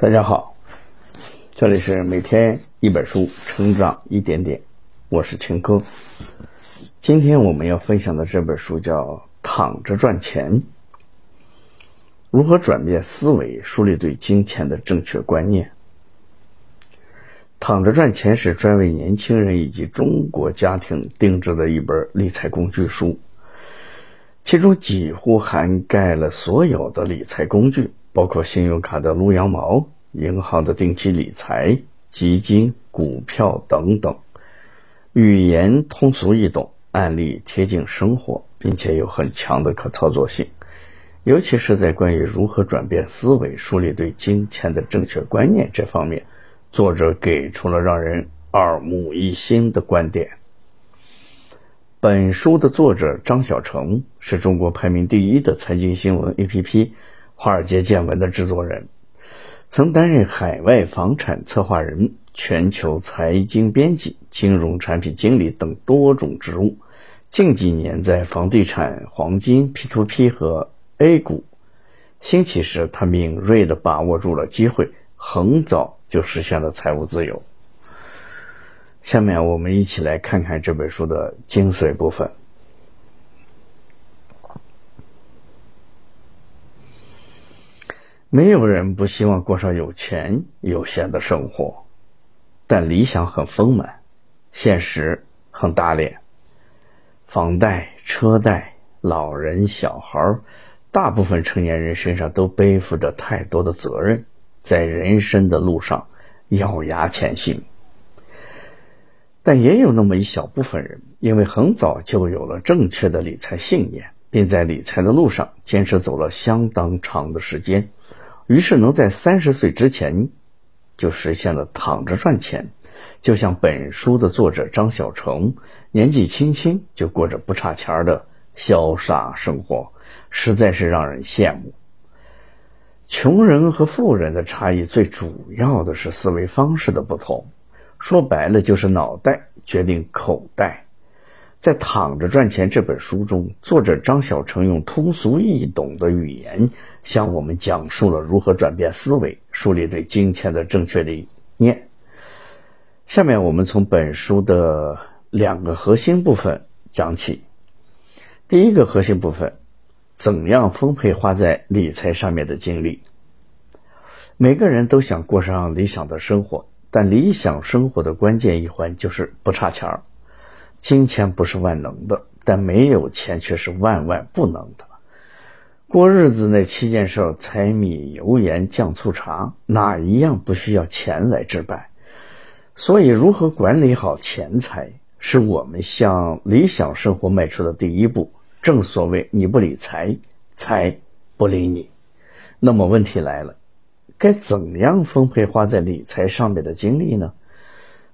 大家好，这里是每天一本书，成长一点点，我是秦哥。今天我们要分享的这本书叫《躺着赚钱》，如何转变思维，树立对金钱的正确观念。躺着赚钱是专为年轻人以及中国家庭定制的一本理财工具书，其中几乎涵盖了所有的理财工具。包括信用卡的撸羊毛、银行的定期理财、基金、股票等等，语言通俗易懂，案例贴近生活，并且有很强的可操作性。尤其是在关于如何转变思维、树立对金钱的正确观念这方面，作者给出了让人耳目一新的观点。本书的作者张小成是中国排名第一的财经新闻 APP。华尔街见闻的制作人，曾担任海外房产策划人、全球财经编辑、金融产品经理等多种职务。近几年在房地产、黄金、P2P 和 A 股兴起时，他敏锐地把握住了机会，很早就实现了财务自由。下面我们一起来看看这本书的精髓部分。没有人不希望过上有钱有闲的生活，但理想很丰满，现实很打脸。房贷、车贷，老人、小孩，大部分成年人身上都背负着太多的责任，在人生的路上咬牙前行。但也有那么一小部分人，因为很早就有了正确的理财信念，并在理财的路上坚持走了相当长的时间。于是能在三十岁之前就实现了躺着赚钱，就像本书的作者张小成，年纪轻轻就过着不差钱的潇洒生活，实在是让人羡慕。穷人和富人的差异，最主要的是思维方式的不同，说白了就是脑袋决定口袋。在《躺着赚钱》这本书中，作者张小成用通俗易懂的语言。向我们讲述了如何转变思维，树立对金钱的正确理念。下面我们从本书的两个核心部分讲起。第一个核心部分，怎样分配花在理财上面的精力？每个人都想过上理想的生活，但理想生活的关键一环就是不差钱儿。金钱不是万能的，但没有钱却是万万不能的。过日子那七件事儿：柴米油盐酱醋茶，哪一样不需要钱来置办？所以，如何管理好钱财，是我们向理想生活迈出的第一步。正所谓，你不理财，财不理你。那么，问题来了，该怎样分配花在理财上面的精力呢？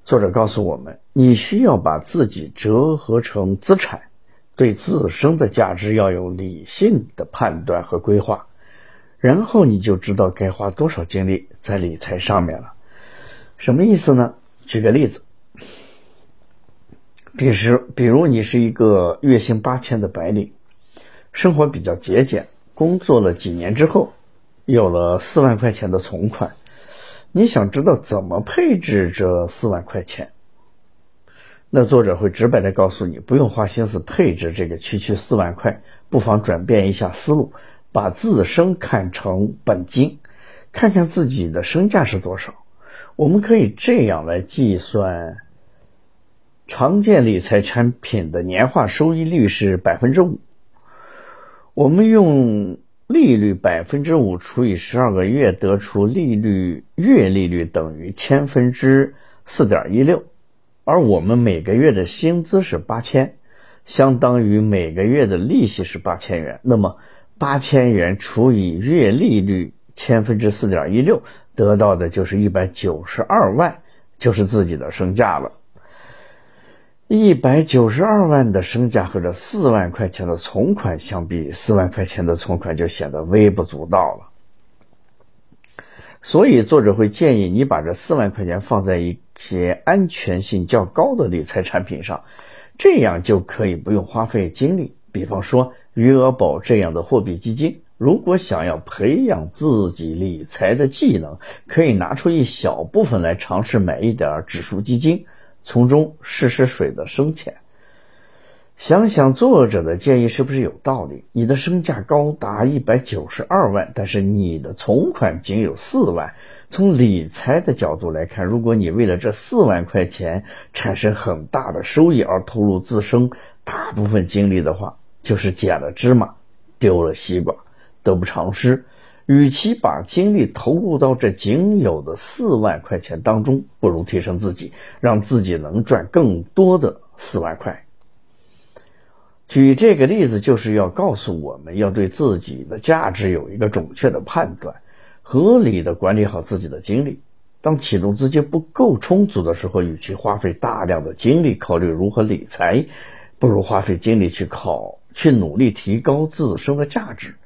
作者告诉我们，你需要把自己折合成资产。对自身的价值要有理性的判断和规划，然后你就知道该花多少精力在理财上面了。什么意思呢？举个例子，比如，比如你是一个月薪八千的白领，生活比较节俭，工作了几年之后，有了四万块钱的存款，你想知道怎么配置这四万块钱？那作者会直白的告诉你，不用花心思配置这个区区四万块，不妨转变一下思路，把自身看成本金，看看自己的身价是多少。我们可以这样来计算：常见理财产品的年化收益率是百分之五，我们用利率百分之五除以十二个月，得出利率月利率等于千分之四点一六。而我们每个月的薪资是八千，相当于每个月的利息是八千元。那么八千元除以月利率千分之四点一六，得到的就是一百九十二万，就是自己的身价了。一百九十二万的身价和这四万块钱的存款相比，四万块钱的存款就显得微不足道了。所以，作者会建议你把这四万块钱放在一些安全性较高的理财产品上，这样就可以不用花费精力。比方说余额宝这样的货币基金，如果想要培养自己理财的技能，可以拿出一小部分来尝试买一点指数基金，从中试试水的深浅。想想作者的建议是不是有道理？你的身价高达一百九十二万，但是你的存款仅有四万。从理财的角度来看，如果你为了这四万块钱产生很大的收益而投入自身大部分精力的话，就是捡了芝麻丢了西瓜，得不偿失。与其把精力投入到这仅有的四万块钱当中，不如提升自己，让自己能赚更多的四万块。举这个例子，就是要告诉我们要对自己的价值有一个准确的判断。合理的管理好自己的精力。当启动资金不够充足的时候，与其花费大量的精力考虑如何理财，不如花费精力去考去努力提高自身的价值，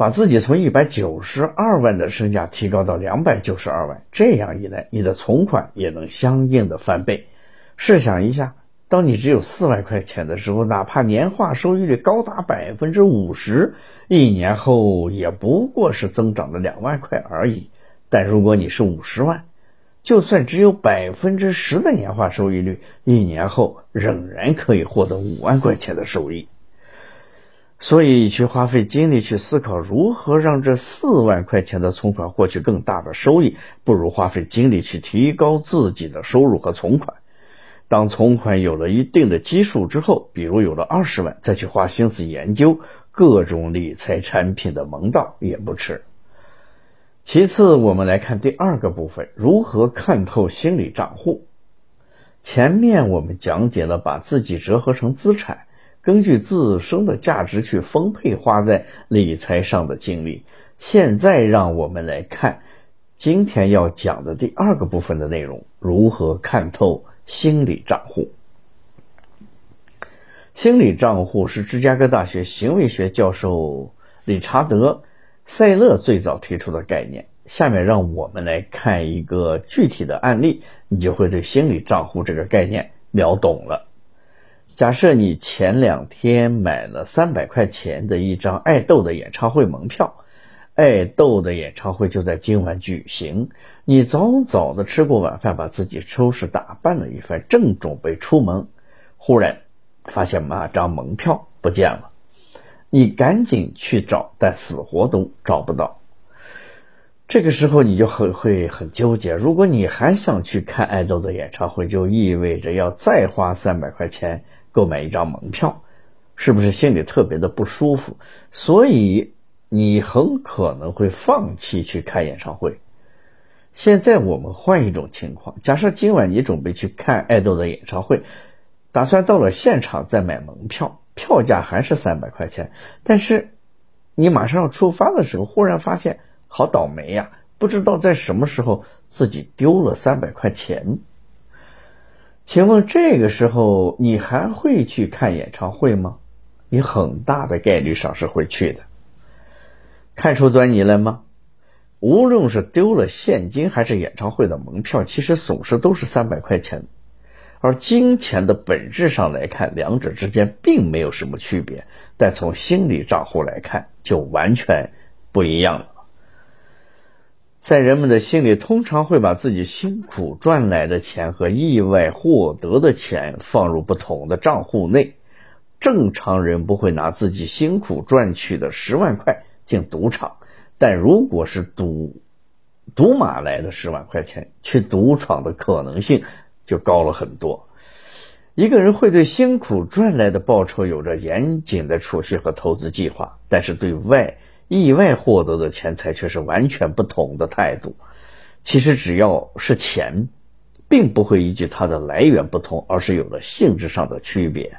把自己从一百九十二万的身价提高到两百九十二万。这样一来，你的存款也能相应的翻倍。试想一下。当你只有四万块钱的时候，哪怕年化收益率高达百分之五十，一年后也不过是增长了两万块而已。但如果你是五十万，就算只有百分之十的年化收益率，一年后仍然可以获得五万块钱的收益。所以，去花费精力去思考如何让这四万块钱的存款获取更大的收益，不如花费精力去提高自己的收入和存款。当存款有了一定的基数之后，比如有了二十万，再去花心思研究各种理财产品的门道也不迟。其次，我们来看第二个部分：如何看透心理账户。前面我们讲解了把自己折合成资产，根据自身的价值去分配花在理财上的精力。现在，让我们来看今天要讲的第二个部分的内容：如何看透。心理账户，心理账户是芝加哥大学行为学教授理查德·塞勒最早提出的概念。下面让我们来看一个具体的案例，你就会对心理账户这个概念秒懂了。假设你前两天买了三百块钱的一张爱豆的演唱会门票。爱豆的演唱会就在今晚举行。你早早的吃过晚饭，把自己收拾打扮了一番，正准备出门，忽然发现那张门票不见了。你赶紧去找，但死活都找不到。这个时候你就很会很纠结。如果你还想去看爱豆的演唱会，就意味着要再花三百块钱购买一张门票，是不是心里特别的不舒服？所以。你很可能会放弃去看演唱会。现在我们换一种情况，假设今晚你准备去看爱豆的演唱会，打算到了现场再买门票，票价还是三百块钱。但是你马上要出发的时候，忽然发现好倒霉呀，不知道在什么时候自己丢了三百块钱。请问这个时候你还会去看演唱会吗？你很大的概率上是会去的。看出端倪了吗？无论是丢了现金还是演唱会的门票，其实损失都是三百块钱。而金钱的本质上来看，两者之间并没有什么区别，但从心理账户来看，就完全不一样了。在人们的心里，通常会把自己辛苦赚来的钱和意外获得的钱放入不同的账户内。正常人不会拿自己辛苦赚取的十万块。进赌场，但如果是赌赌马来的十万块钱，去赌场的可能性就高了很多。一个人会对辛苦赚来的报酬有着严谨的储蓄和投资计划，但是对外意外获得的钱财却是完全不同的态度。其实只要是钱，并不会依据它的来源不同，而是有了性质上的区别。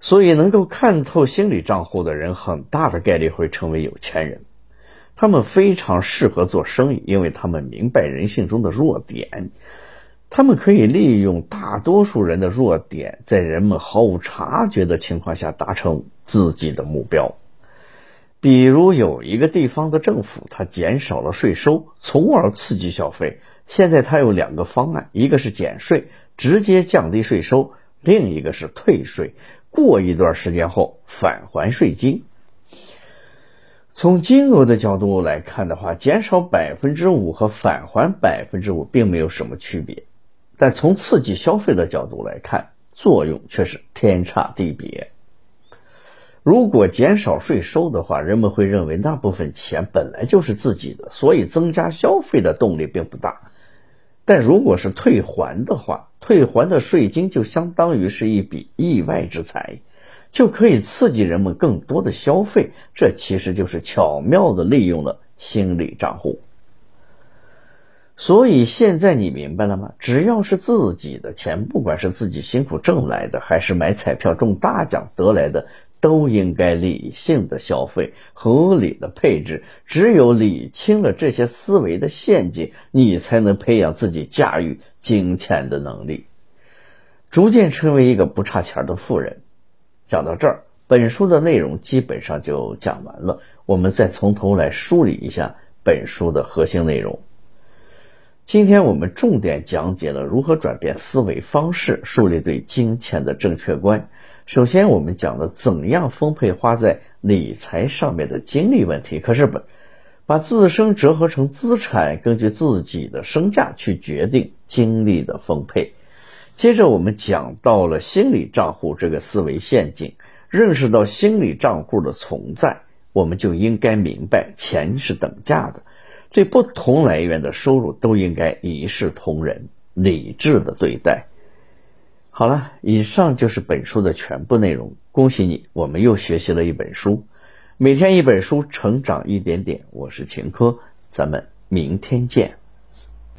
所以，能够看透心理账户的人，很大的概率会成为有钱人。他们非常适合做生意，因为他们明白人性中的弱点。他们可以利用大多数人的弱点，在人们毫无察觉的情况下达成自己的目标。比如，有一个地方的政府，它减少了税收，从而刺激消费。现在，它有两个方案：一个是减税，直接降低税收；另一个是退税。过一段时间后返还税金。从金额的角度来看的话，减少百分之五和返还百分之五并没有什么区别，但从刺激消费的角度来看，作用却是天差地别。如果减少税收的话，人们会认为那部分钱本来就是自己的，所以增加消费的动力并不大。但如果是退还的话，退还的税金就相当于是一笔意外之财。就可以刺激人们更多的消费，这其实就是巧妙的利用了心理账户。所以现在你明白了吗？只要是自己的钱，不管是自己辛苦挣来的，还是买彩票中大奖得来的，都应该理性的消费，合理的配置。只有理清了这些思维的陷阱，你才能培养自己驾驭金钱的能力，逐渐成为一个不差钱的富人。讲到这儿，本书的内容基本上就讲完了。我们再从头来梳理一下本书的核心内容。今天我们重点讲解了如何转变思维方式，树立对金钱的正确观。首先，我们讲了怎样分配花在理财上面的精力问题，可是把把自身折合成资产，根据自己的身价去决定精力的分配。接着我们讲到了心理账户这个思维陷阱，认识到心理账户的存在，我们就应该明白钱是等价的，对不同来源的收入都应该一视同仁，理智的对待。好了，以上就是本书的全部内容。恭喜你，我们又学习了一本书，每天一本书，成长一点点。我是秦科，咱们明天见。